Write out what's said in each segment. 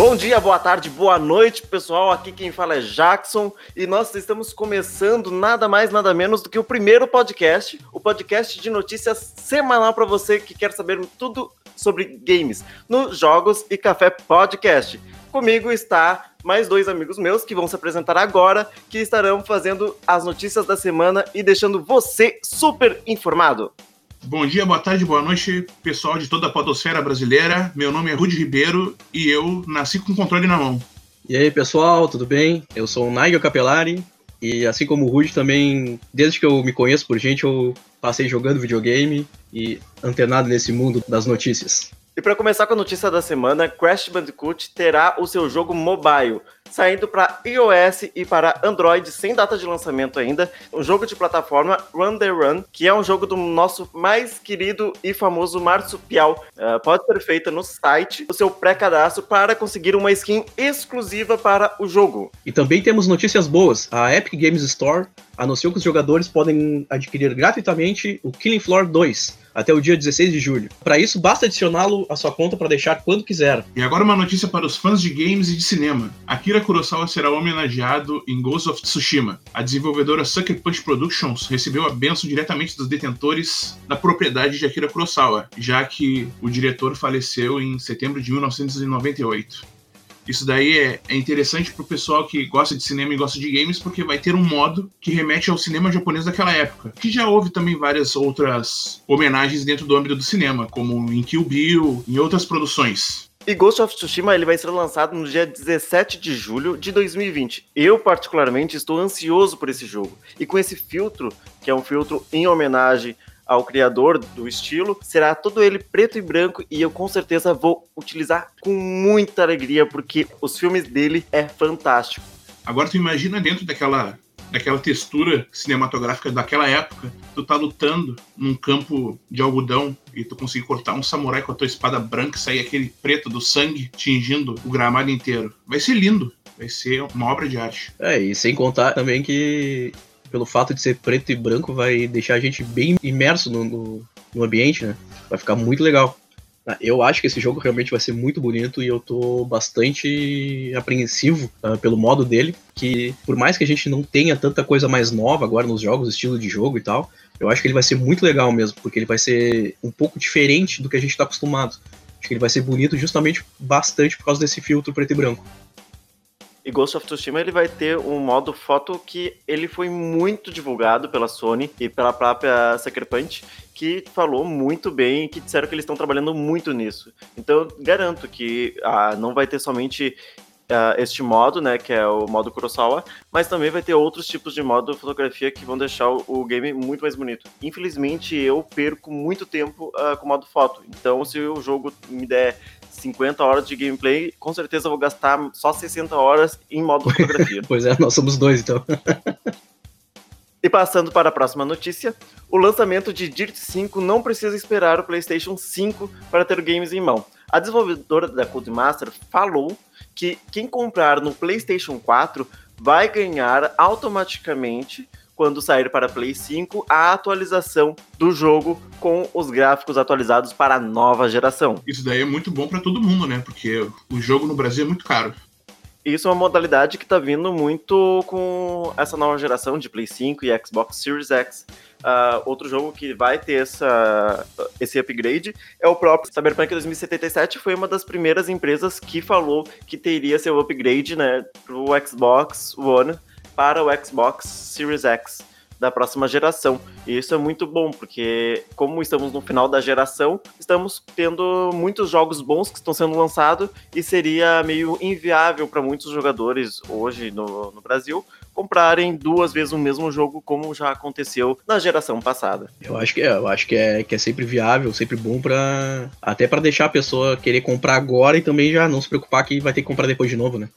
Bom dia, boa tarde, boa noite, pessoal. Aqui quem fala é Jackson e nós estamos começando nada mais, nada menos do que o primeiro podcast, o podcast de notícias semanal para você que quer saber tudo sobre games no Jogos e Café Podcast. Comigo está mais dois amigos meus que vão se apresentar agora, que estarão fazendo as notícias da semana e deixando você super informado. Bom dia, boa tarde, boa noite, pessoal de toda a podosfera brasileira. Meu nome é Rudy Ribeiro e eu nasci com o controle na mão. E aí, pessoal, tudo bem? Eu sou o Nigel Capelari e assim como o Rudy também, desde que eu me conheço por gente, eu passei jogando videogame e antenado nesse mundo das notícias. E para começar com a notícia da semana, Crash Bandicoot terá o seu jogo mobile saindo para iOS e para Android sem data de lançamento ainda. Um jogo de plataforma Run the Run, que é um jogo do nosso mais querido e famoso Marsupial. Uh, pode ser feita no site o seu pré-cadastro para conseguir uma skin exclusiva para o jogo. E também temos notícias boas. A Epic Games Store anunciou que os jogadores podem adquirir gratuitamente o Killing Floor 2 até o dia 16 de julho. Para isso, basta adicioná-lo à sua conta para deixar quando quiser. E agora uma notícia para os fãs de games e de cinema. Akira Kurosawa será homenageado em Ghost of Tsushima. A desenvolvedora Sucker Punch Productions recebeu a benção diretamente dos detentores da propriedade de Akira Kurosawa, já que o diretor faleceu em setembro de 1998. Isso daí é, é interessante pro pessoal que gosta de cinema e gosta de games, porque vai ter um modo que remete ao cinema japonês daquela época. Que já houve também várias outras homenagens dentro do âmbito do cinema, como em Kill Bill, em outras produções. E Ghost of Tsushima ele vai ser lançado no dia 17 de julho de 2020. Eu, particularmente, estou ansioso por esse jogo. E com esse filtro, que é um filtro em homenagem ao criador do estilo, será todo ele preto e branco e eu com certeza vou utilizar com muita alegria porque os filmes dele é fantástico. Agora tu imagina dentro daquela daquela textura cinematográfica daquela época, tu tá lutando num campo de algodão e tu conseguir cortar um samurai com a tua espada branca e sair aquele preto do sangue tingindo o gramado inteiro. Vai ser lindo. Vai ser uma obra de arte. É, e sem contar também que pelo fato de ser preto e branco, vai deixar a gente bem imerso no, no, no ambiente, né? Vai ficar muito legal. Ah, eu acho que esse jogo realmente vai ser muito bonito e eu tô bastante apreensivo uh, pelo modo dele, que por mais que a gente não tenha tanta coisa mais nova agora nos jogos, estilo de jogo e tal, eu acho que ele vai ser muito legal mesmo, porque ele vai ser um pouco diferente do que a gente tá acostumado. Acho que ele vai ser bonito justamente bastante por causa desse filtro preto e branco. E Ghost of Tsushima ele vai ter um modo foto que ele foi muito divulgado pela Sony e pela própria Sucker Punch, que falou muito bem, que disseram que eles estão trabalhando muito nisso. Então garanto que ah, não vai ter somente Uh, este modo, né, que é o modo Kurosawa, mas também vai ter outros tipos de modo fotografia que vão deixar o, game muito mais bonito. Infelizmente, eu perco muito tempo uh, com o modo foto, então se o jogo me der 50 horas de gameplay, com certeza eu vou gastar só 60 horas em modo fotografia. pois é, nós somos dois então. E passando para a próxima notícia, o lançamento de Dirt 5 não precisa esperar o PlayStation 5 para ter games em mão. A desenvolvedora da Codemaster falou que quem comprar no PlayStation 4 vai ganhar automaticamente quando sair para Play 5 a atualização do jogo com os gráficos atualizados para a nova geração. Isso daí é muito bom para todo mundo, né? Porque o jogo no Brasil é muito caro. Isso é uma modalidade que está vindo muito com essa nova geração de Play 5 e Xbox Series X. Uh, outro jogo que vai ter essa, esse upgrade é o próprio Cyberpunk 2077. Foi uma das primeiras empresas que falou que teria seu upgrade né, para o Xbox One para o Xbox Series X da próxima geração. E isso é muito bom, porque como estamos no final da geração, estamos tendo muitos jogos bons que estão sendo lançados e seria meio inviável para muitos jogadores hoje no, no, Brasil comprarem duas vezes o mesmo jogo como já aconteceu na geração passada. Eu acho que é, eu acho que é, que é sempre viável, sempre bom para até para deixar a pessoa querer comprar agora e também já não se preocupar que vai ter que comprar depois de novo, né?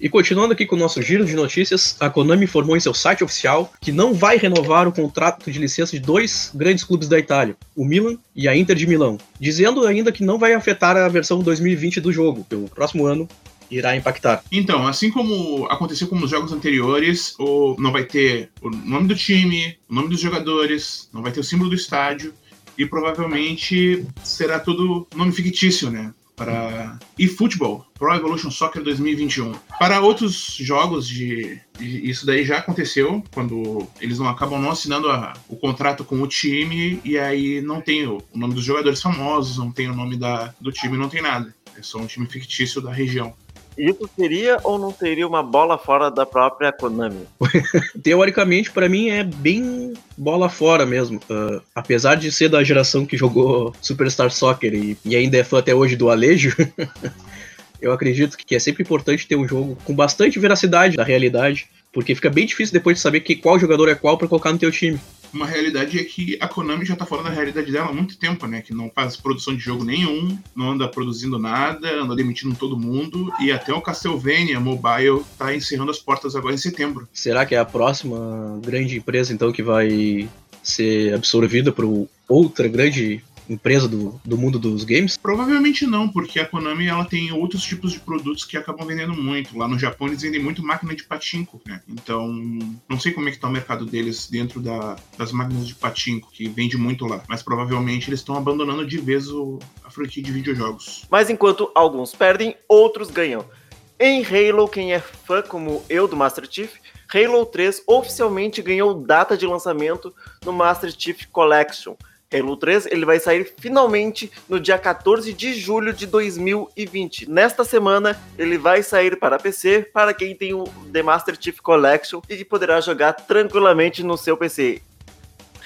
E continuando aqui com o nosso giro de notícias, a Konami informou em seu site oficial que não vai renovar o contrato de licença de dois grandes clubes da Itália, o Milan e a Inter de Milão, dizendo ainda que não vai afetar a versão 2020 do jogo, que o próximo ano irá impactar. Então, assim como aconteceu com os jogos anteriores, o, não vai ter o nome do time, o nome dos jogadores, não vai ter o símbolo do estádio e provavelmente será tudo nome fictício, né? Para eFootball, Pro Evolution Soccer 2021. Para outros jogos de, de, isso daí já aconteceu quando eles não acabam não assinando a, o contrato com o time e aí não tem o, o, nome dos jogadores famosos, não tem o nome da, do time, não tem nada. É só um time fictício da região. Isso seria ou não seria uma bola fora da própria Konami? Teoricamente, para mim é bem bola fora mesmo. Uh, apesar de ser da geração que jogou Superstar Soccer e, e ainda é fã até hoje do Alejo, eu acredito que é sempre importante ter um jogo com bastante veracidade da realidade, porque fica bem difícil depois de saber que qual jogador é qual para colocar no teu time uma realidade é que a Konami já tá fora da realidade dela há muito tempo, né? Que não faz produção de jogo nenhum, não anda produzindo nada, anda demitindo todo mundo e até o Castlevania Mobile tá encerrando as portas agora em setembro. Será que é a próxima grande empresa então que vai ser absorvida por outra grande empresa do, do mundo dos games? Provavelmente não, porque a Konami ela tem outros tipos de produtos que acabam vendendo muito. Lá no Japão eles vendem muito máquina de patinco, né? Então, não sei como é que tá o mercado deles dentro da, das máquinas de patinco, que vende muito lá. Mas provavelmente eles estão abandonando de vez o, a franquia de videojogos. Mas enquanto alguns perdem, outros ganham. Em Halo, quem é fã como eu do Master Chief, Halo 3 oficialmente ganhou data de lançamento no Master Chief Collection, Halo 3 ele vai sair finalmente no dia 14 de julho de 2020. Nesta semana ele vai sair para PC para quem tem o The Master Chief Collection e poderá jogar tranquilamente no seu PC.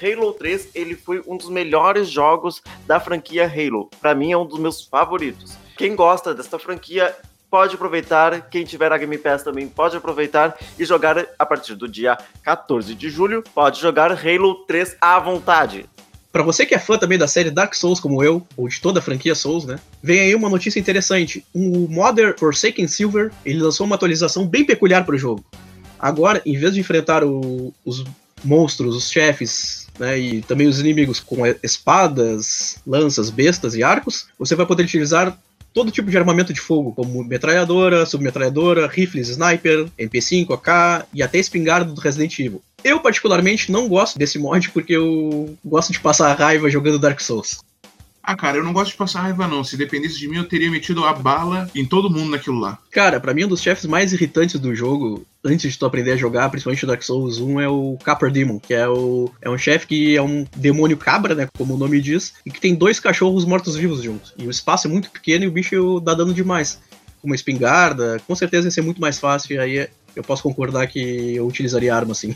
Halo 3 ele foi um dos melhores jogos da franquia Halo. Para mim é um dos meus favoritos. Quem gosta desta franquia pode aproveitar, quem tiver a Game Pass também pode aproveitar e jogar a partir do dia 14 de julho. Pode jogar Halo 3 à vontade. Para você que é fã também da série Dark Souls, como eu, ou de toda a franquia Souls, né? Vem aí uma notícia interessante. O Modern Forsaken Silver, ele lançou uma atualização bem peculiar para o jogo. Agora, em vez de enfrentar o, os monstros, os chefes, né, e também os inimigos com espadas, lanças, bestas e arcos, você vai poder utilizar todo tipo de armamento de fogo, como metralhadora, submetralhadora, rifles sniper, MP5, AK e até espingarda do Resident Evil. Eu, particularmente, não gosto desse mod porque eu gosto de passar raiva jogando Dark Souls. Ah, cara, eu não gosto de passar raiva, não. Se dependesse de mim, eu teria metido a bala em todo mundo naquilo lá. Cara, para mim, um dos chefes mais irritantes do jogo, antes de tu aprender a jogar, principalmente Dark Souls 1, é o Capper Demon, que é, o, é um chefe que é um demônio cabra, né? Como o nome diz, e que tem dois cachorros mortos-vivos juntos. E o espaço é muito pequeno e o bicho dá dano demais. Uma espingarda, com certeza ia ser muito mais fácil, e aí eu posso concordar que eu utilizaria arma sim.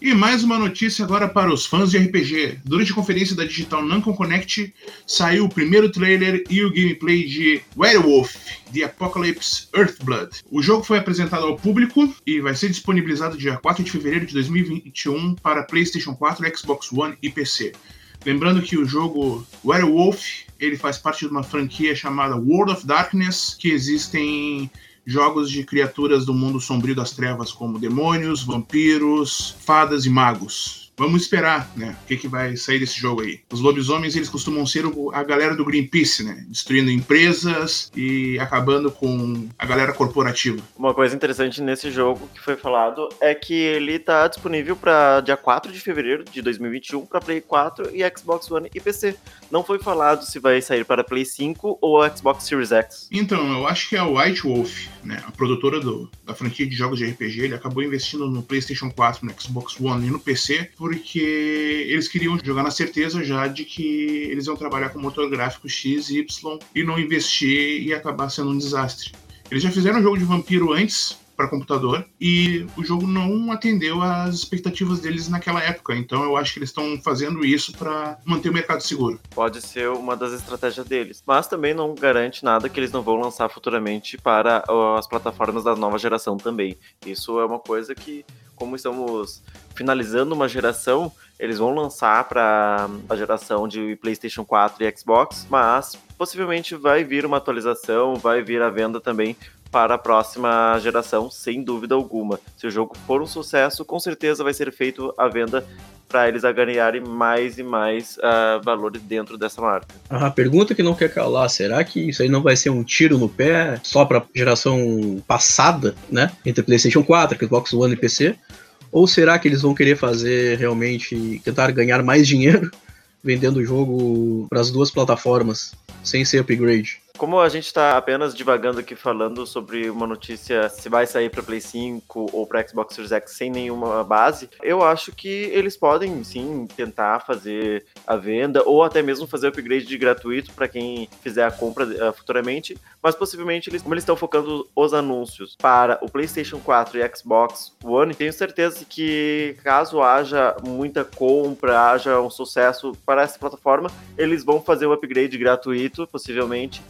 E mais uma notícia agora para os fãs de RPG. Durante a conferência da Digital Namco Connect, saiu o primeiro trailer e o gameplay de Werewolf, The Apocalypse Earthblood. O jogo foi apresentado ao público e vai ser disponibilizado dia 4 de fevereiro de 2021 para PlayStation 4, Xbox One e PC. Lembrando que o jogo Werewolf ele faz parte de uma franquia chamada World of Darkness, que existem jogos de criaturas do mundo sombrio das trevas, como demônios, vampiros, fadas e magos. Vamos esperar, né? O que, que vai sair desse jogo aí. Os lobisomens, eles costumam ser a galera do Greenpeace, né? Destruindo empresas e acabando com a galera corporativa. Uma coisa interessante nesse jogo que foi falado é que ele tá disponível para dia 4 de fevereiro de 2021 para Play 4 e Xbox One e PC. Não foi falado se vai sair para Play 5 ou Xbox Series X. Então, eu acho que a White Wolf, né, a produtora do, da franquia de jogos de RPG, ele acabou investindo no PlayStation 4, no Xbox One e no PC porque eles queriam jogar na certeza já de que eles iam trabalhar com motor gráfico X, Y e não investir e acabar sendo um desastre. Eles já fizeram um jogo de vampiro antes, para computador e o jogo não atendeu às expectativas deles naquela época. Então eu acho que eles estão fazendo isso para manter o mercado seguro. Pode ser uma das estratégias deles, mas também não garante nada que eles não vão lançar futuramente para as plataformas da nova geração também. Isso é uma coisa que como estamos finalizando uma geração, eles vão lançar para a geração de PlayStation 4 e Xbox, mas possivelmente vai vir uma atualização, vai vir a venda também para a próxima geração, sem dúvida alguma. Se o jogo for um sucesso, com certeza vai ser feito a venda para eles ganharem mais e mais uh, valores dentro dessa marca. A pergunta que não quer calar, será que isso aí não vai ser um tiro no pé só para geração passada, né? Entre PlayStation 4, Xbox One e PC? Ou será que eles vão querer fazer realmente tentar ganhar mais dinheiro vendendo o jogo para as duas plataformas, sem ser upgrade? Como a gente está apenas divagando aqui falando sobre uma notícia se vai sair para Play 5 ou para Xbox Series X sem nenhuma base, eu acho que eles podem sim tentar fazer a venda ou até mesmo fazer upgrade de gratuito para quem fizer a compra uh, futuramente, mas possivelmente eles, como eles estão focando os anúncios para o PlayStation 4 e Xbox One, tenho certeza que caso haja muita compra, haja um sucesso para essa plataforma, eles vão fazer o upgrade gratuito, possivelmente,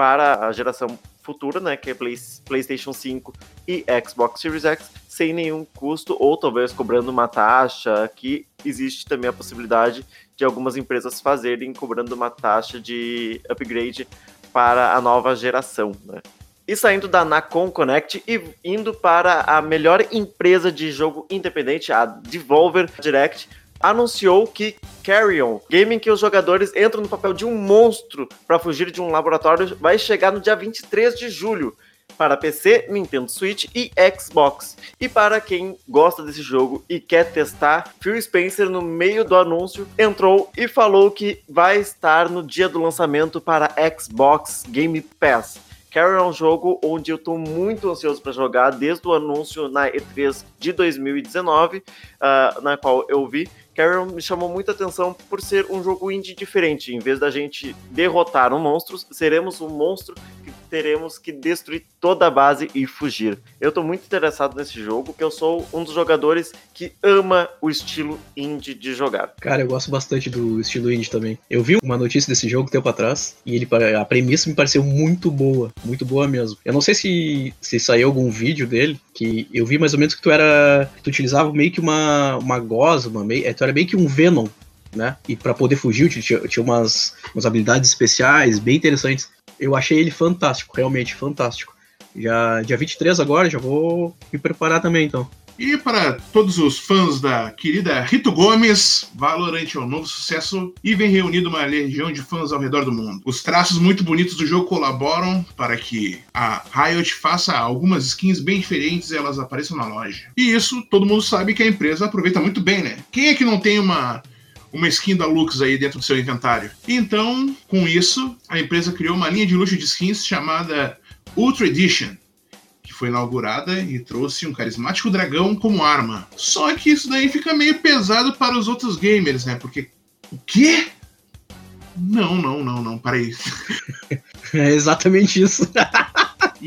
para a geração futura, né, que é Play, PlayStation 5 e Xbox Series X, sem nenhum custo, ou talvez cobrando uma taxa, que existe também a possibilidade de algumas empresas fazerem cobrando uma taxa de upgrade para a nova geração, né. E saindo da Nacon Connect e indo para a melhor empresa de jogo independente, a Devolver Direct, anunciou que Carrion, game em que os jogadores entram no papel de um monstro para fugir de um laboratório, vai chegar no dia 23 de julho para PC, Nintendo Switch e Xbox. E para quem gosta desse jogo e quer testar, Phil Spencer, no meio do anúncio, entrou e falou que vai estar no dia do lançamento para Xbox Game Pass. Carrion é um jogo onde eu estou muito ansioso para jogar desde o anúncio na E3 de 2019, uh, na qual eu vi Carrion me chamou muita atenção por ser um jogo indie diferente. Em vez da gente derrotar um monstro, seremos um monstro que teremos que destruir toda a base e fugir. Eu tô muito interessado nesse jogo, porque eu sou um dos jogadores que ama o estilo indie de jogar. Cara, eu gosto bastante do estilo indie também. Eu vi uma notícia desse jogo tempo atrás e ele a premissa me pareceu muito boa, muito boa mesmo. Eu não sei se, se saiu algum vídeo dele, que eu vi mais ou menos que tu era. Tu utilizava meio que uma, uma gosma, meio, é, tu era meio que um Venom, né? E para poder fugir, tinha, tinha umas, umas habilidades especiais bem interessantes. Eu achei ele fantástico, realmente fantástico. Já dia 23 agora, já vou me preparar também, então. E para todos os fãs da querida Rito Gomes, Valorant é um novo sucesso e vem reunido uma legião de fãs ao redor do mundo. Os traços muito bonitos do jogo colaboram para que a Riot faça algumas skins bem diferentes e elas apareçam na loja. E isso todo mundo sabe que a empresa aproveita muito bem, né? Quem é que não tem uma uma skin da Lux aí dentro do seu inventário. Então, com isso, a empresa criou uma linha de luxo de skins chamada Ultra Edition, que foi inaugurada e trouxe um carismático dragão como arma. Só que isso daí fica meio pesado para os outros gamers, né? Porque o quê? Não, não, não, não, aí. é exatamente isso.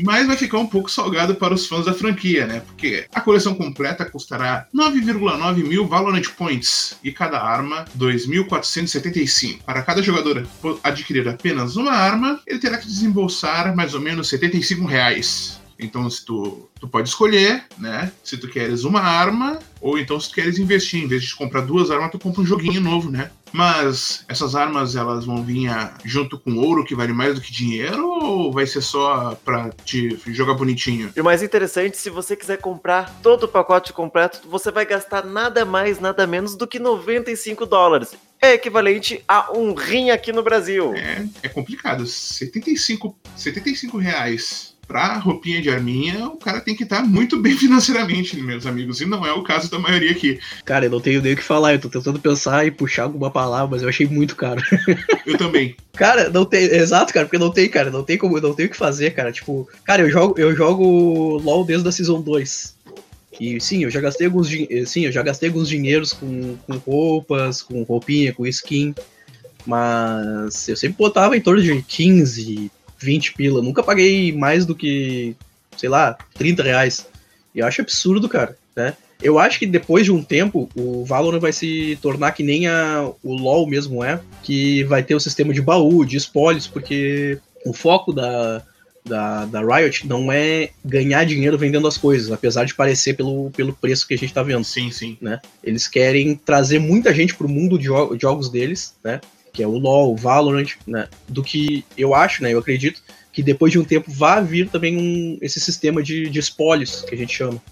mas vai ficar um pouco salgado para os fãs da franquia, né? Porque a coleção completa custará 9,9 mil Valorant Points e cada arma 2.475. Para cada jogador adquirir apenas uma arma, ele terá que desembolsar mais ou menos 75 reais. Então, se tu, tu pode escolher, né? Se tu queres uma arma, ou então se tu queres investir, em vez de comprar duas armas, tu compra um joguinho novo, né? Mas essas armas elas vão vir junto com ouro que vale mais do que dinheiro ou vai ser só pra te jogar bonitinho? E o mais interessante, se você quiser comprar todo o pacote completo, você vai gastar nada mais, nada menos do que 95 dólares. É equivalente a um rim aqui no Brasil. É, é complicado. 75, 75 reais pra roupinha de arminha, o cara tem que estar tá muito bem financeiramente, meus amigos. E não é o caso da maioria aqui. Cara, eu não tenho nem o que falar. Eu tô tentando pensar e puxar alguma palavra, mas eu achei muito caro. Eu também. cara, não tem. Exato, cara, porque não tem, cara. Não tem como, não tem o que fazer, cara. Tipo, cara, eu jogo, eu jogo LOL desde a Season 2. E sim, eu já gastei alguns sim, eu já gastei alguns dinheiros com, com roupas, com roupinha, com skin. Mas eu sempre botava em torno de 15, 20 pila. Nunca paguei mais do que, sei lá, 30 reais. E eu acho absurdo, cara, né? Eu acho que depois de um tempo, o Valorant vai se tornar que nem a, o LoL mesmo é, que vai ter o sistema de baú, de espólios, porque o foco da, da, da Riot não é ganhar dinheiro vendendo as coisas, apesar de parecer pelo, pelo preço que a gente tá vendo. Sim, sim. Né? Eles querem trazer muita gente pro mundo de jogos deles, né? Que é o LoL, o Valorant, né? Do que eu acho, né? Eu acredito que depois de um tempo vai vir também um, esse sistema de, de espólios, que a gente chama.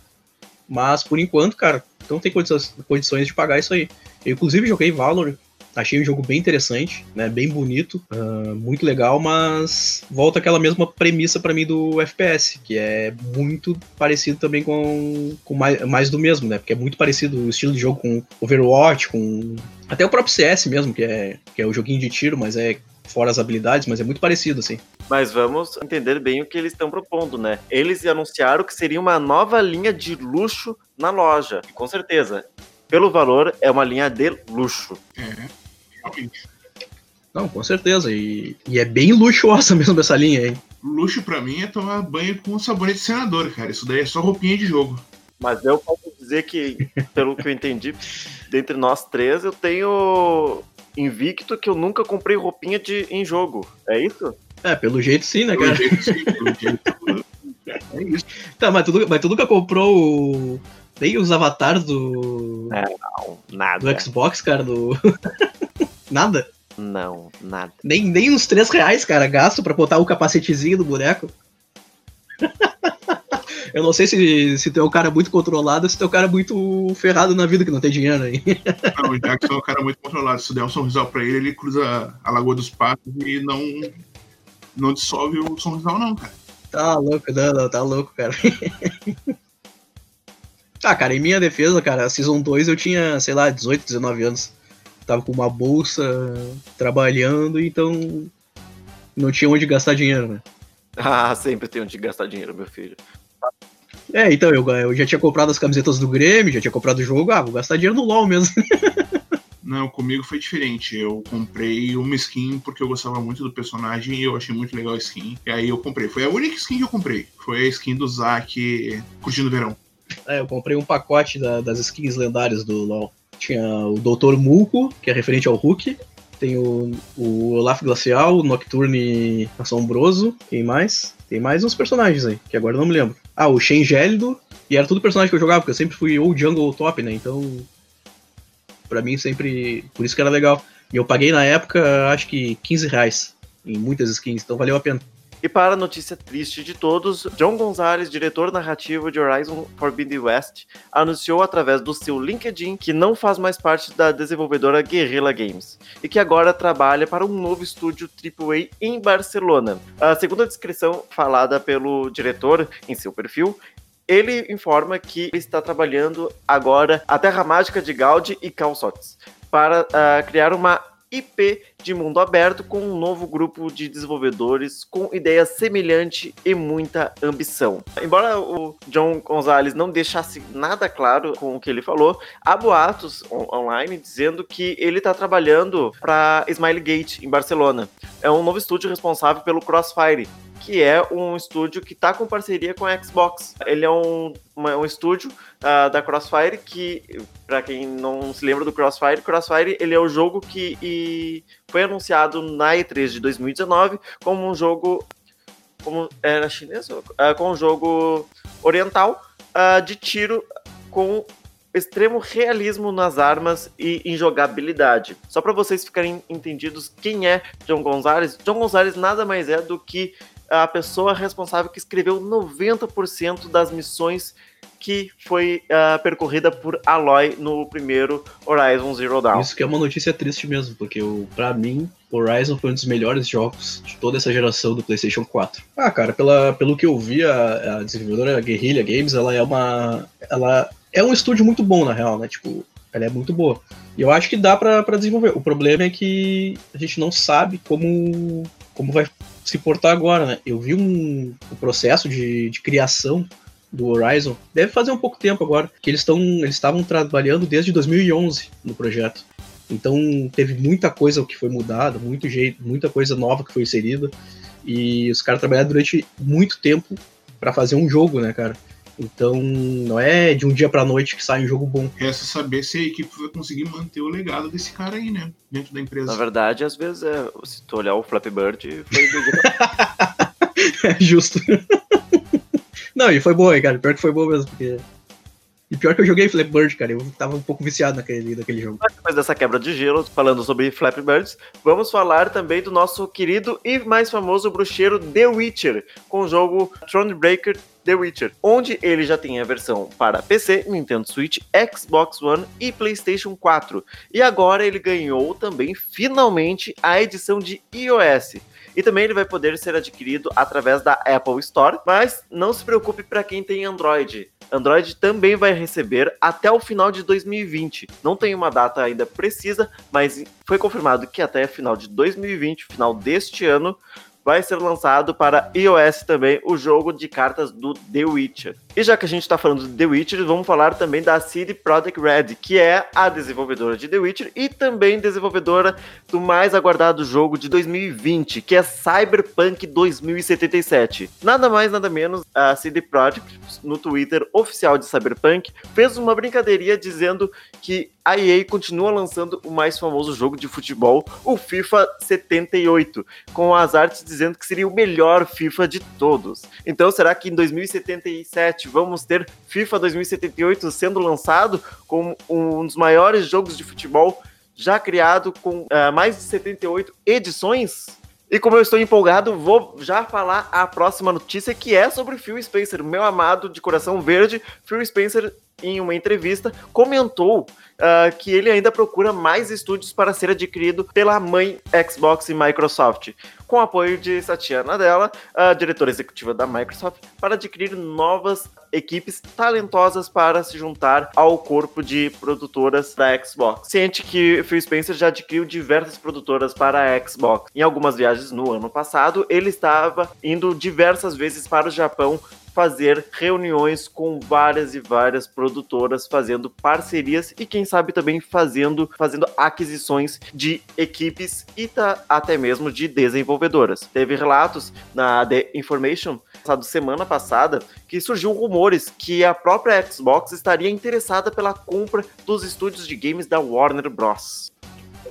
Mas por enquanto, cara, não tem condições, condições de pagar isso aí. Eu, inclusive, joguei Valorant Achei o jogo bem interessante, né? Bem bonito, uh, muito legal, mas volta aquela mesma premissa para mim do FPS, que é muito parecido também com, com mais, mais do mesmo, né? Porque é muito parecido o estilo de jogo com Overwatch, com até o próprio CS mesmo, que é, que é o joguinho de tiro, mas é fora as habilidades, mas é muito parecido, assim. Mas vamos entender bem o que eles estão propondo, né? Eles anunciaram que seria uma nova linha de luxo na loja. E com certeza, pelo valor, é uma linha de luxo. É, realmente. Não, com certeza. E, e é bem luxuosa mesmo essa linha aí. Luxo pra mim é tomar banho com sabonete de senador, cara. Isso daí é só roupinha de jogo. Mas eu posso dizer que, pelo que eu entendi, dentre nós três, eu tenho invicto que eu nunca comprei roupinha de, em jogo. É isso? É, pelo jeito sim, né, Pelo cara? jeito, sim, pelo jeito. É isso. Tá, mas tu, mas tu nunca comprou o... nem os avatares do, É, não, nada. do Xbox, cara, do... Nada? Não, nada. Nem, nem uns 3 reais, cara, gasto pra botar o capacetezinho do boneco. Eu não sei se, se tu é um cara muito controlado ou se tu é um cara muito ferrado na vida que não tem dinheiro aí. Não, o Jackson é um cara muito controlado. Se der um sorrisal pra ele, ele cruza a Lagoa dos Patos e não, não dissolve o sorrisal, não, cara. Tá louco, não, não, tá louco, cara. Tá, cara, em minha defesa, cara, a Season 2 eu tinha, sei lá, 18, 19 anos. Tava com uma bolsa, trabalhando, então não tinha onde gastar dinheiro, né? Ah, sempre tenho de gastar dinheiro, meu filho. É, então eu, eu já tinha comprado as camisetas do Grêmio, já tinha comprado o jogo, ah, vou gastar dinheiro no LoL mesmo. Não, comigo foi diferente. Eu comprei uma skin porque eu gostava muito do personagem e eu achei muito legal a skin. E aí eu comprei. Foi a única skin que eu comprei. Foi a skin do Zack curtindo o verão. É, eu comprei um pacote da- das skins lendárias do LoL. Tinha o Dr. Mulco, que é referente ao Hulk. Tem o, o Olaf Glacial, o Nocturne Assombroso. Quem mais? Tem mais uns personagens aí, que agora eu não me lembro. Ah, o Shen Gélido. E era tudo personagem que eu jogava, porque eu sempre fui ou jungle ou top, né? Então, pra mim sempre... Por isso que era legal. E eu paguei na época, acho que 15 reais em muitas skins, então valeu a pena. E para a notícia triste de todos, John Gonzalez, diretor narrativo de Horizon Forbidden West, anunciou através do seu LinkedIn que não faz mais parte da desenvolvedora Guerrilla Games e que agora trabalha para um novo estúdio AAA em Barcelona. A segunda descrição falada pelo diretor em seu perfil, ele informa que está trabalhando agora a Terra Mágica de Gaudi e Calçotes para ah, criar uma IP de mundo aberto com um novo grupo de desenvolvedores com ideia semelhante e muita ambição. Embora o John Gonzalez não deixasse nada claro com o que ele falou, há boatos on- online dizendo que ele está trabalhando para Smilegate em Barcelona. É um novo estúdio responsável pelo Crossfire, que é um estúdio que está com parceria com a Xbox. Ele é um, uma- um estúdio ah, da Crossfire que, para quem não se lembra do Crossfire, Crossfire ele é o jogo que foi anunciado na E3 de 2019 como um jogo como era chinês, Ah, com um jogo oriental ah, de tiro com extremo realismo nas armas e em jogabilidade. Só para vocês ficarem entendidos quem é John Gonzalez, John Gonzalez nada mais é do que a pessoa responsável que escreveu 90% das missões que foi ah, percorrida por Aloy no primeiro Horizon Zero Dawn. Isso que é uma notícia triste mesmo, porque o, pra mim, Horizon foi um dos melhores jogos de toda essa geração do PlayStation 4. Ah, cara, pela, pelo que eu vi, a, a desenvolvedora Guerrilla Games, ela é uma. Ela é um estúdio muito bom, na real, né? Tipo, ela é muito boa. E eu acho que dá pra desenvolver. O problema é que a gente não sabe como, como vai se portar agora, né? Eu vi um, o processo de, de criação do Horizon, deve fazer um pouco tempo agora, que eles estão eles estavam trabalhando desde 2011 no projeto. Então teve muita coisa que foi mudada, muito jeito, muita coisa nova que foi inserida e os caras trabalharam durante muito tempo para fazer um jogo, né, cara? Então não é de um dia pra noite que sai um jogo bom. Resta saber se a equipe vai conseguir manter o legado desse cara aí, né? Dentro da Na empresa. verdade, às vezes, é, se tu olhar o Flappy Bird, foi É justo. não, e foi boa, cara. Pior que foi boa mesmo, porque. E pior que eu joguei Flap Bird, cara. Eu tava um pouco viciado naquele, naquele jogo. Mas depois dessa quebra de gelo, falando sobre Flappy Birds, vamos falar também do nosso querido e mais famoso bruxeiro The Witcher, com o jogo Thronebreaker The Witcher, onde ele já tem a versão para PC, Nintendo Switch, Xbox One e PlayStation 4. E agora ele ganhou também finalmente a edição de iOS. E também ele vai poder ser adquirido através da Apple Store, mas não se preocupe para quem tem Android. Android também vai receber até o final de 2020. Não tem uma data ainda precisa, mas foi confirmado que até final de 2020, final deste ano, vai ser lançado para iOS também o jogo de cartas do The Witcher. E já que a gente está falando de The Witcher, vamos falar também da CD Projekt Red, que é a desenvolvedora de The Witcher e também desenvolvedora do mais aguardado jogo de 2020, que é Cyberpunk 2077. Nada mais, nada menos, a CD Projekt, no Twitter oficial de Cyberpunk, fez uma brincadeirinha dizendo que a EA continua lançando o mais famoso jogo de futebol, o FIFA 78, com as artes dizendo que seria o melhor FIFA de todos. Então, será que em 2077 vamos ter FIFA 2078 sendo lançado como um dos maiores jogos de futebol já criado com uh, mais de 78 edições? E como eu estou empolgado, vou já falar a próxima notícia que é sobre Phil Spencer, meu amado de coração verde. Phil Spencer, em uma entrevista, comentou uh, que ele ainda procura mais estúdios para ser adquirido pela mãe Xbox e Microsoft, com apoio de Satya Nadella, a diretora executiva da Microsoft, para adquirir novas equipes talentosas para se juntar ao corpo de produtoras da Xbox. Ciente que Phil Spencer já adquiriu diversas produtoras para a Xbox. Em algumas viagens no ano passado, ele estava indo diversas vezes para o Japão fazer reuniões com várias e várias produtoras, fazendo parcerias e quem sabe também fazendo, fazendo aquisições de equipes e tá, até mesmo de desenvolvedoras. Teve relatos na The Information passado semana passada que surgiu rumores que a própria Xbox estaria interessada pela compra dos estúdios de games da Warner Bros.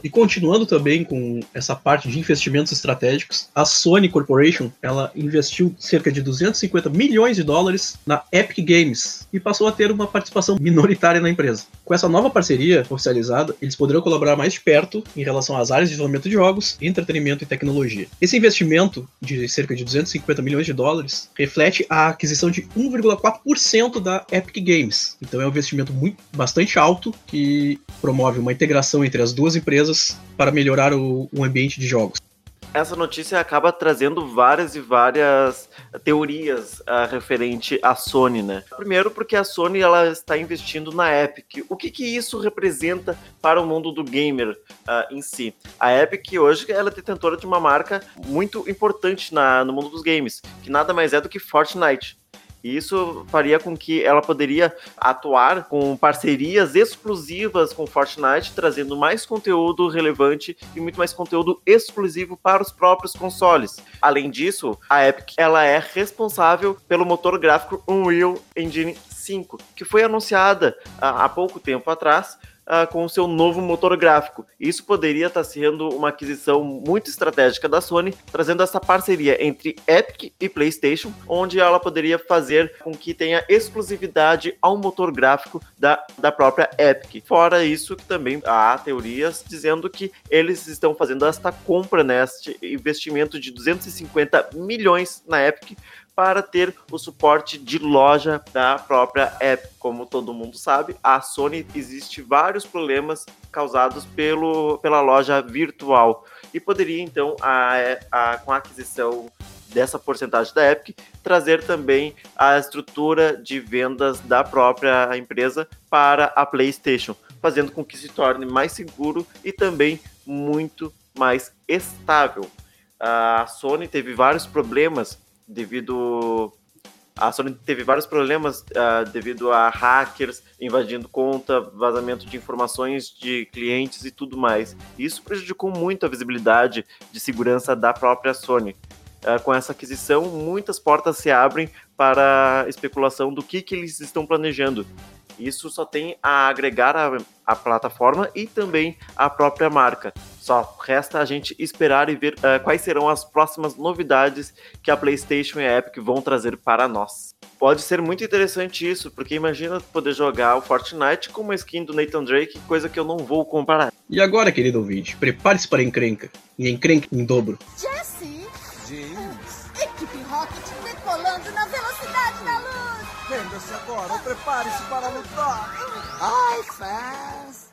E continuando também com essa parte de investimentos estratégicos, a Sony Corporation ela investiu cerca de 250 milhões de dólares na Epic Games e passou a ter uma participação minoritária na empresa. Com essa nova parceria oficializada, eles poderão colaborar mais de perto em relação às áreas de desenvolvimento de jogos, entretenimento e tecnologia. Esse investimento de cerca de 250 milhões de dólares reflete a aquisição de 1,4% da Epic Games. Então é um investimento muito bastante alto que promove uma integração entre as duas empresas para melhorar o, o ambiente de jogos essa notícia acaba trazendo várias e várias teorias uh, referente à Sony, né? Primeiro porque a Sony ela está investindo na Epic. O que, que isso representa para o mundo do gamer uh, em si? A Epic hoje ela é detentora de uma marca muito importante na, no mundo dos games, que nada mais é do que Fortnite. E isso faria com que ela poderia atuar com parcerias exclusivas com Fortnite, trazendo mais conteúdo relevante e muito mais conteúdo exclusivo para os próprios consoles. Além disso, a Epic ela é responsável pelo motor gráfico Unreal Engine 5, que foi anunciada há pouco tempo atrás uh, com o seu novo motor gráfico. Isso poderia estar sendo uma aquisição muito estratégica da Sony, trazendo essa parceria entre Epic e PlayStation, onde ela poderia fazer com que tenha exclusividade ao motor gráfico da, da própria Epic. Fora isso, também há teorias dizendo que eles estão fazendo esta compra, né, este investimento de 250 milhões na Epic para ter o suporte de loja da própria app. Como todo mundo sabe, a Sony existe vários problemas causados pelo, pela loja virtual e poderia então a, a, com a aquisição dessa porcentagem da Epic trazer também a estrutura de vendas da própria empresa para a PlayStation, fazendo com que se torne mais seguro e também muito mais estável. A Sony teve vários problemas devido a Sony teve vários problemas uh, devido a hackers invadindo conta, vazamento de informações de clientes e tudo mais. Isso prejudicou muito a visibilidade de segurança da própria Sony. Uh, com essa aquisição, muitas portas se abrem para especulação do que, que eles estão planejando. Isso só tem a agregar a, a plataforma e também a própria marca. Só resta a gente esperar e ver uh, quais serão as próximas novidades que a PlayStation e a Epic vão trazer para nós. Pode ser muito interessante isso, porque imagina poder jogar o Fortnite com uma skin do Nathan Drake, coisa que eu não vou comparar. E agora, querido ouvinte, prepare-se para a encrenca. E encrenca em dobro. Jesse! Renda-se agora ou prepare-se para lutar. Ai, fãs.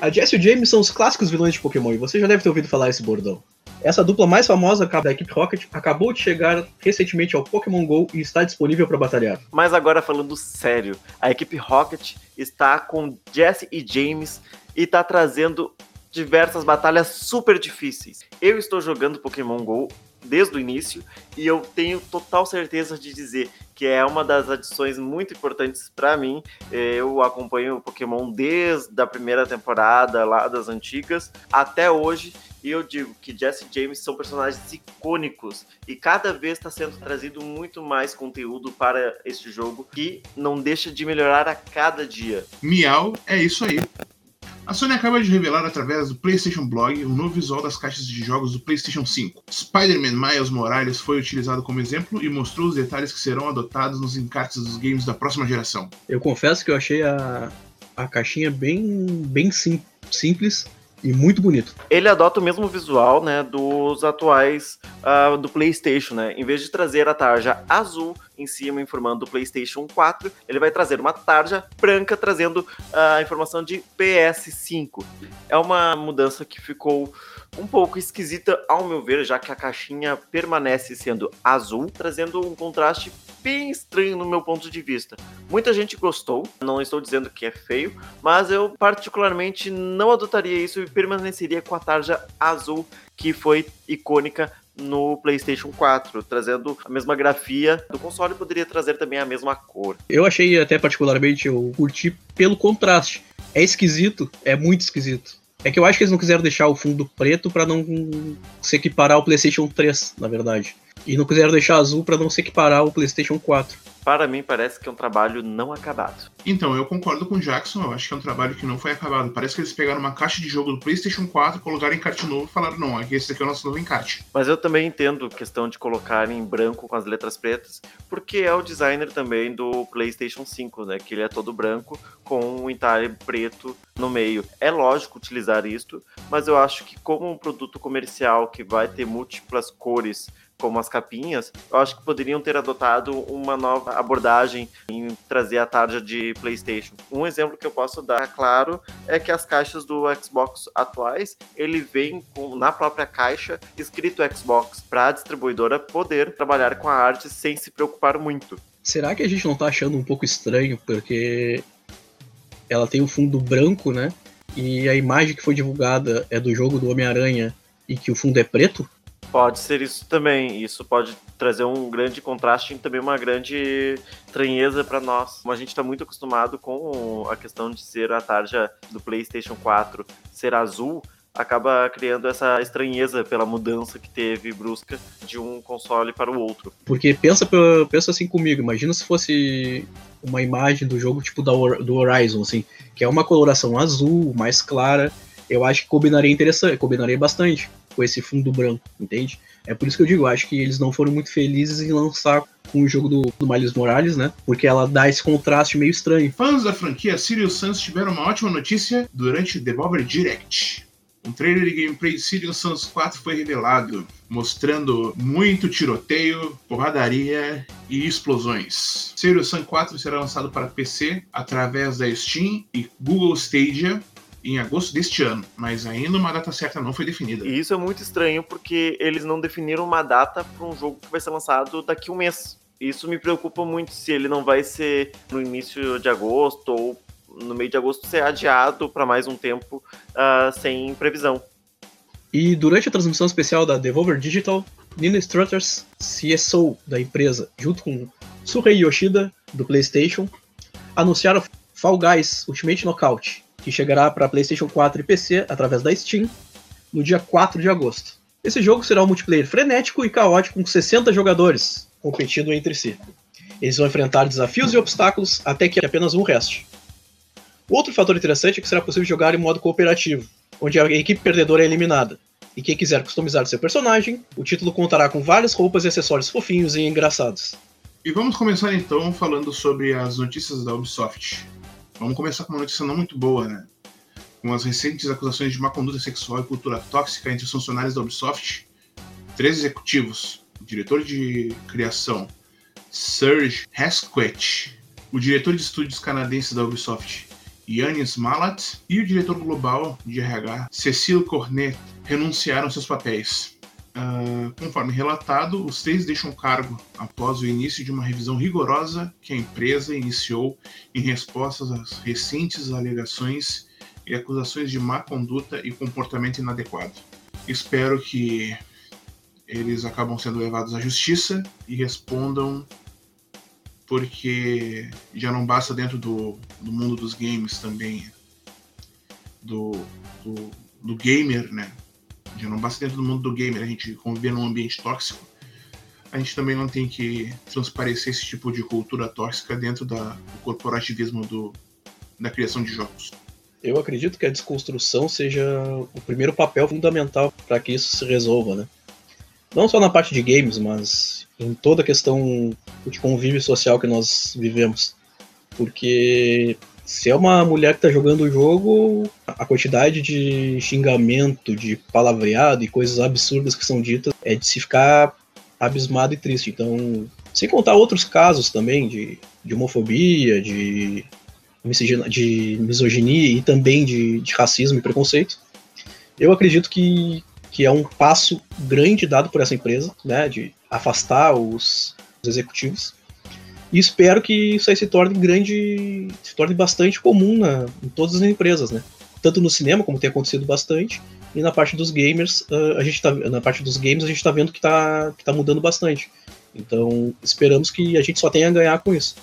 A Jess e o James são os clássicos vilões de Pokémon e você já deve ter ouvido falar esse bordão. Essa dupla mais famosa da equipe Rocket acabou de chegar recentemente ao Pokémon GO e está disponível para batalhar. Mas agora falando sério, a equipe Rocket está com Jesse e James e está trazendo diversas batalhas super difíceis. Eu estou jogando Pokémon GO desde o início e eu tenho total certeza de dizer que é uma das adições muito importantes para mim. Eu acompanho o Pokémon desde a primeira temporada lá das antigas até hoje e eu digo que Jesse James são personagens icônicos e cada vez está sendo trazido muito mais conteúdo para este jogo que não deixa de melhorar a cada dia. Miau, é isso aí. A Sony acaba de revelar através do PlayStation Blog um novo visual das caixas de jogos do PlayStation 5. Spider-Man Miles Morales foi utilizado como exemplo e mostrou os detalhes que serão adotados nos encartes dos games da próxima geração. Eu confesso que eu achei a, a caixinha bem, bem sim, simples e muito bonito. Ele adota o mesmo visual, né, dos atuais uh, do PlayStation, né? Em vez de trazer a tarja azul em cima informando o PlayStation 4, ele vai trazer uma tarja branca trazendo uh, a informação de PS5. É uma mudança que ficou um pouco esquisita ao meu ver, já que a caixinha permanece sendo azul, trazendo um contraste bem estranho no meu ponto de vista. Muita gente gostou, não estou dizendo que é feio, mas eu particularmente não adotaria isso e permaneceria com a tarja azul que foi icônica no PlayStation 4, trazendo a mesma grafia do console poderia trazer também a mesma cor. Eu achei até particularmente eu curti pelo contraste. É esquisito, é muito esquisito. É que eu acho que eles não quiseram deixar o fundo preto para não se equiparar ao PlayStation 3, na verdade. E não quiseram deixar azul para não se equiparar ao PlayStation 4 para mim parece que é um trabalho não acabado. Então, eu concordo com o Jackson, eu acho que é um trabalho que não foi acabado. Parece que eles pegaram uma caixa de jogo do PlayStation 4, colocaram encarte novo e falaram: não, aqui esse aqui é o nosso novo encarte. Mas eu também entendo a questão de colocar em branco com as letras pretas, porque é o designer também do PlayStation 5, né? Que ele é todo branco com um entalhe preto no meio. É lógico utilizar isto, mas eu acho que como um produto comercial que vai ter múltiplas cores como as capinhas, eu acho que poderiam ter adotado uma nova abordagem em trazer a tarja de PlayStation. Um exemplo que eu posso dar, claro, é que as caixas do Xbox atuais, ele vem com, na própria caixa escrito Xbox para a distribuidora poder trabalhar com a arte sem se preocupar muito. Será que a gente não tá achando um pouco estranho porque ela tem o um fundo branco, né? E a imagem que foi divulgada é do jogo do Homem-Aranha e que o fundo é preto? Pode ser isso também. Isso pode trazer um grande contraste e também uma grande estranheza para nós. Como a gente está muito acostumado com a questão de ser a tarja do PlayStation 4 ser azul, acaba criando essa estranheza pela mudança que teve brusca de um console para o outro. Porque pensa, pensa assim comigo, imagina se fosse uma imagem do jogo tipo do Horizon, assim, que é uma coloração azul, mais clara, eu acho que combinaria interessante, combinaria bastante com esse fundo branco, entende? É por isso que eu digo, acho que eles não foram muito felizes em lançar com o jogo do, do Miles Morales, né? Porque ela dá esse contraste meio estranho. Fãs da franquia Sirius Suns tiveram uma ótima notícia durante o Devolver Direct. Um trailer de gameplay de Sirius Suns 4 foi revelado, mostrando muito tiroteio, porradaria e explosões. Sirius Sun 4 será lançado para PC através da Steam e Google Stadia em agosto deste ano, mas ainda uma data certa não foi definida. E isso é muito estranho porque eles não definiram uma data para um jogo que vai ser lançado daqui a um mês. Isso me preocupa muito se ele não vai ser no início de agosto ou no meio de agosto ser adiado para mais um tempo uh, sem previsão. E durante a transmissão especial da Devolver Digital, Nina Strutters, CSO da empresa, junto com Suhei Yoshida, do PlayStation, anunciaram Fall Guys Ultimate Knockout, que chegará para PlayStation 4 e PC através da Steam no dia 4 de agosto. Esse jogo será um multiplayer frenético e caótico com 60 jogadores competindo entre si. Eles vão enfrentar desafios e obstáculos até que apenas um reste. Outro fator interessante é que será possível jogar em modo cooperativo, onde a equipe perdedora é eliminada. E quem quiser customizar seu personagem, o título contará com várias roupas e acessórios fofinhos e engraçados. E vamos começar então falando sobre as notícias da Ubisoft. Vamos começar com uma notícia não muito boa, né? Com as recentes acusações de má conduta sexual e cultura tóxica entre os funcionários da Ubisoft, três executivos, o diretor de criação Serge Hesquet, o diretor de estúdios canadenses da Ubisoft Yanis Malat e o diretor global de RH Cecile Cornet renunciaram seus papéis. Uh, conforme relatado, os três deixam o cargo após o início de uma revisão rigorosa que a empresa iniciou em resposta às recentes alegações e acusações de má conduta e comportamento inadequado. Espero que eles acabam sendo levados à justiça e respondam porque já não basta dentro do, do mundo dos games também do, do, do gamer, né? Já não basta dentro do mundo do gamer a gente conviver num ambiente tóxico. A gente também não tem que transparecer esse tipo de cultura tóxica dentro da, do corporativismo do, da criação de jogos. Eu acredito que a desconstrução seja o primeiro papel fundamental para que isso se resolva, né? Não só na parte de games, mas em toda a questão de convívio social que nós vivemos. Porque se é uma mulher que está jogando o jogo, a quantidade de xingamento, de palavreado e coisas absurdas que são ditas é de se ficar abismado e triste. Então, sem contar outros casos também de, de homofobia, de, de misoginia e também de, de racismo e preconceito, eu acredito que, que é um passo grande dado por essa empresa, né, de afastar os, os executivos e espero que isso aí se torne grande, se torne bastante comum na, em todas as empresas, né? Tanto no cinema, como tem acontecido bastante, e na parte dos gamers, uh, a gente tá, na parte dos games, a gente está vendo que está que tá mudando bastante. Então, esperamos que a gente só tenha a ganhar com isso.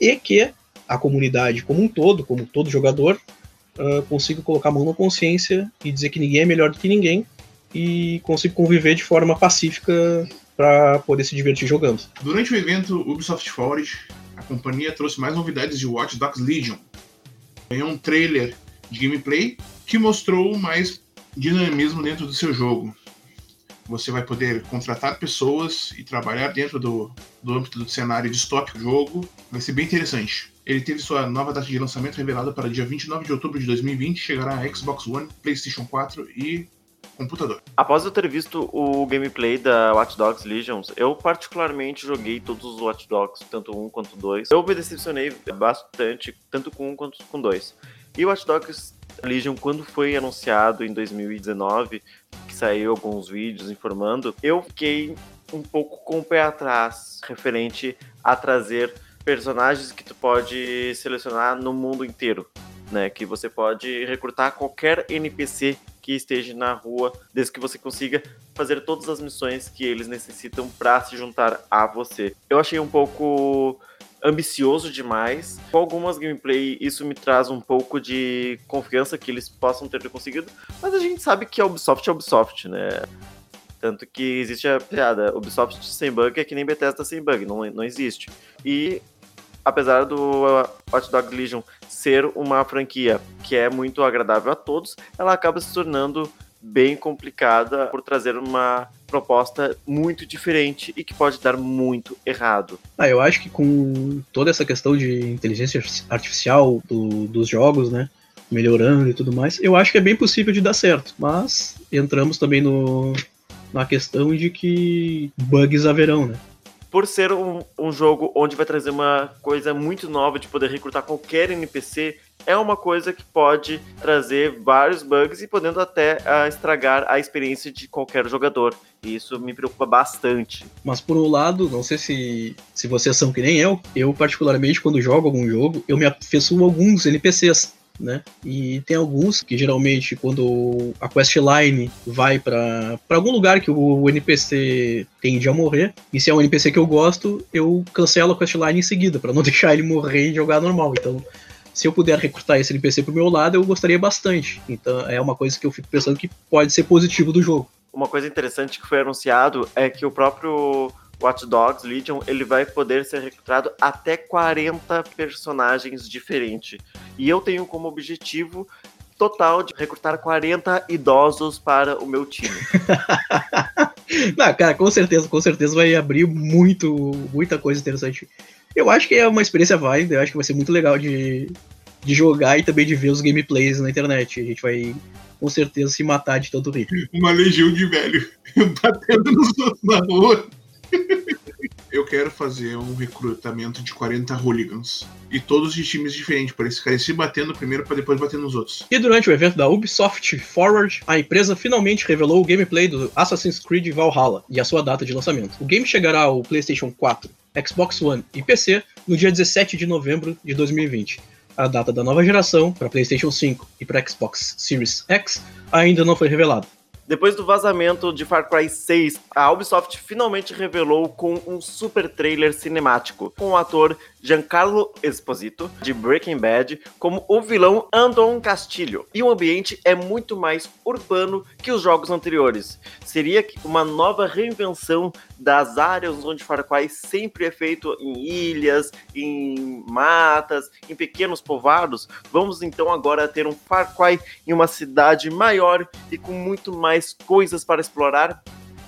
E que a comunidade como um todo, como todo jogador, uh, consiga colocar a mão na consciência e dizer que ninguém é melhor do que ninguém e consiga conviver de forma pacífica para poder se divertir jogando. Durante o evento Ubisoft Forward, a companhia trouxe mais novidades de Watch Dogs Legion. Ganhou um trailer de gameplay que mostrou mais dinamismo dentro do seu jogo. Você vai poder contratar pessoas e trabalhar dentro do, do âmbito do cenário distópico do jogo. Vai ser bem interessante. Ele teve sua nova data de lançamento revelada para dia 29 de outubro de 2020, chegará a Xbox One, PlayStation 4 e computador. Após eu ter visto o gameplay da Watch Dogs Legions, eu particularmente joguei todos os Watch Dogs, tanto um quanto dois. Eu me decepcionei bastante, tanto com um quanto com dois. E Watch Dogs Legion, quando foi anunciado em 2019, que saiu alguns vídeos informando, eu fiquei um pouco com o pé atrás referente a trazer personagens que tu pode selecionar no mundo inteiro, né? Que você pode recrutar qualquer NPC que esteja na rua, desde que você consiga fazer todas as missões que eles necessitam para se juntar a você. Eu achei um pouco ambicioso demais. Com algumas gameplay, isso me traz um pouco de confiança que eles possam ter conseguido, mas a gente sabe que a Ubisoft é Ubisoft, né? Tanto que existe a piada, Ubisoft sem bug é que nem Bethesda sem bug, não, não existe. E apesar do Watch Dogs Legion ser uma franquia que é muito agradável a todos, ela acaba se tornando bem complicada por trazer uma proposta muito diferente e que pode dar muito errado. Ah, eu acho que com toda essa questão de inteligência artificial do, dos jogos, né, melhorando e tudo mais, eu acho que é bem possível de dar certo. Mas entramos também no, na questão de que bugs haverão, né? Por ser um, um, jogo onde vai trazer uma coisa muito nova de poder recrutar qualquer NPC, é uma coisa que pode trazer vários bugs e podendo até uh, estragar a experiência de qualquer jogador. E isso me preocupa bastante. Mas por um lado, não sei se, se vocês são que nem eu, eu particularmente quando jogo algum jogo, eu me afeiçoo alguns NPCs né? E tem alguns que geralmente quando a questline vai para algum lugar que o NPC tende a morrer, e se é um NPC que eu gosto, eu cancelo a questline em seguida para não deixar ele morrer e jogar normal. Então, se eu puder recrutar esse NPC pro meu lado, eu gostaria bastante. Então, é uma coisa que eu fico pensando que pode ser positivo do jogo. Uma coisa interessante que foi anunciado é que o próprio Watch Dogs Legion, ele vai poder ser recrutado até 40 personagens diferentes. E eu tenho como objetivo total de recrutar 40 idosos para o meu time. Não, cara, com certeza, com certeza vai abrir muito, muita coisa interessante. Eu acho que é uma experiência válida, eu acho que vai ser muito legal de, de jogar e também de ver os gameplays na internet. A gente vai com certeza se matar de tanto rir. Uma legião de velho batendo nos outros na rua. Eu quero fazer um recrutamento de 40 hooligans. E todos de times diferentes, para eles ficarem se batendo primeiro para depois bater nos outros. E durante o evento da Ubisoft Forward, a empresa finalmente revelou o gameplay do Assassin's Creed Valhalla e a sua data de lançamento. O game chegará ao PlayStation 4, Xbox One e PC no dia 17 de novembro de 2020. A data da nova geração para PlayStation 5 e para Xbox Series X ainda não foi revelada. Depois do vazamento de Far Cry 6, a Ubisoft finalmente revelou com um super trailer cinemático, com o ator Giancarlo Esposito, de Breaking Bad, como o vilão Anton Castilho. E o ambiente é muito mais urbano que os jogos anteriores. Seria uma nova reinvenção das áreas onde Far Cry sempre é feito em ilhas, em matas, em pequenos povoados. Vamos então agora ter um Far Cry em uma cidade maior e com muito mais coisas para explorar.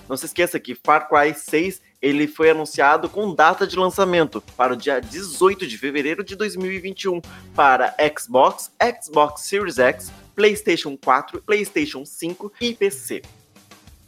Não se esqueça que Far Cry 6 ele foi anunciado com data de lançamento para o dia 18 de fevereiro de 2021 para Xbox, Xbox Series X, PlayStation 4, PlayStation 5 e PC.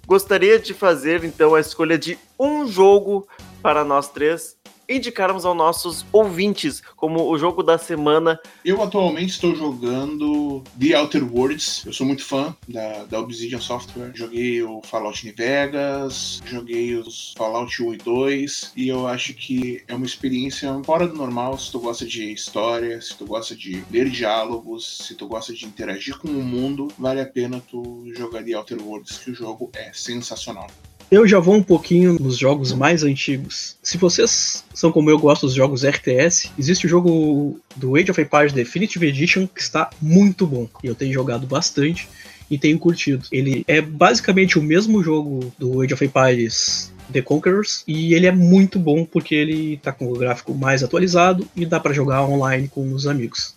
Gostaria de fazer então a escolha de um jogo para nós três indicarmos aos nossos ouvintes como o jogo da semana. Eu atualmente estou jogando The Outer Worlds. Eu sou muito fã da, da Obsidian Software. Joguei o Fallout New Vegas, joguei os Fallout 1 e 2 e eu acho que é uma experiência fora do normal se tu gosta de história, se tu gosta de ler diálogos, se tu gosta de interagir com o mundo, vale a pena tu jogar The Outer Worlds, que o jogo é sensacional. Eu já vou um pouquinho nos jogos mais antigos. Se vocês são como eu, gostam dos jogos RTS, existe o jogo do Age of Empires Definitive Edition que está muito bom. E eu tenho jogado bastante e tenho curtido. Ele é basicamente o mesmo jogo do Age of Empires The Conquerors e ele é muito bom porque ele tá com o gráfico mais atualizado e dá para jogar online com os amigos.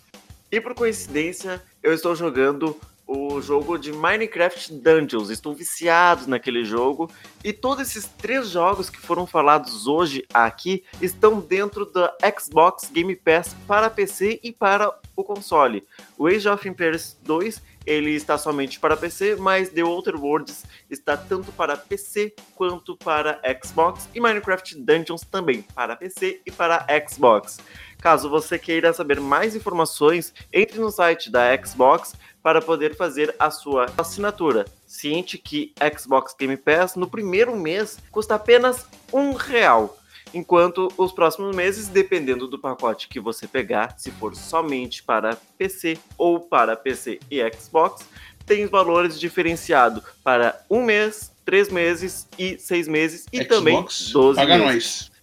E por coincidência, eu estou jogando o jogo de Minecraft Dungeons. Estou viciado naquele jogo. E todos esses três jogos que foram falados hoje aqui estão dentro da Xbox Game Pass para PC e para o console. O Age of Empires 2 ele está somente para PC, mas The Outer Worlds está tanto para PC quanto para Xbox e Minecraft Dungeons também para PC e para Xbox. Caso você queira saber mais informações, entre no site da Xbox para poder fazer a sua assinatura. Ciente que Xbox Game Pass no primeiro mês custa apenas um real. Enquanto os próximos meses, dependendo do pacote que você pegar, se for somente para PC ou para PC e Xbox, tem valores diferenciados para um mês, três meses e seis meses e Xbox, também 12 paga meses. nós.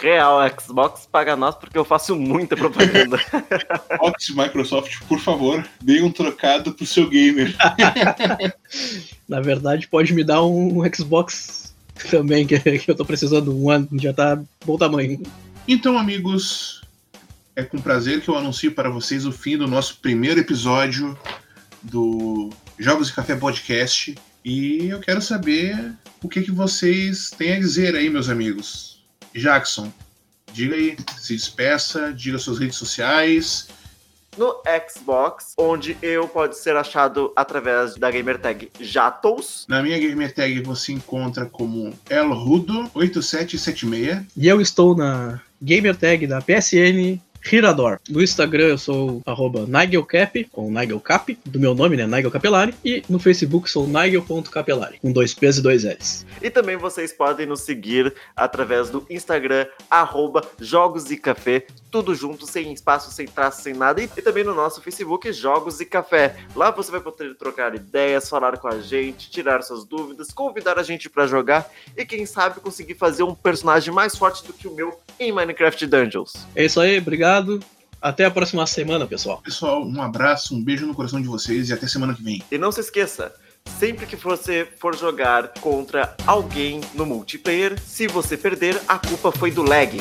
Real Xbox paga nós porque eu faço muita propaganda. Xbox Microsoft, por favor, dê um trocado pro seu gamer. Na verdade, pode me dar um Xbox também, que, que eu tô precisando. Um ano, já tá bom tamanho. Então, amigos, é com prazer que eu anuncio para vocês o fim do nosso primeiro episódio do Jogos e Café Podcast. E eu quero saber o que, que vocês têm a dizer aí, meus amigos. Jackson, diga aí, se despeça, diga suas redes sociais. no Xbox, onde eu pode ser achado através da gamertag Jatos. Na minha gamer tag você encontra como elrudo8776. E eu estou na gamer tag da PSN Hirador. No Instagram eu sou arroba NigelCap, com NigelCap, do meu nome, né? Nigel Capelari. E no Facebook sou Nigel.capelari, com dois P's e dois L's. E também vocês podem nos seguir através do Instagram, arroba Jogos e Café, tudo junto, sem espaço, sem traço, sem nada. E também no nosso Facebook, Jogos e Café. Lá você vai poder trocar ideias, falar com a gente, tirar suas dúvidas, convidar a gente para jogar e quem sabe conseguir fazer um personagem mais forte do que o meu em Minecraft Dungeons. É isso aí, obrigado. Até a próxima semana, pessoal. Pessoal, um abraço, um beijo no coração de vocês e até semana que vem. E não se esqueça, sempre que você for jogar contra alguém no multiplayer, se você perder, a culpa foi do lag.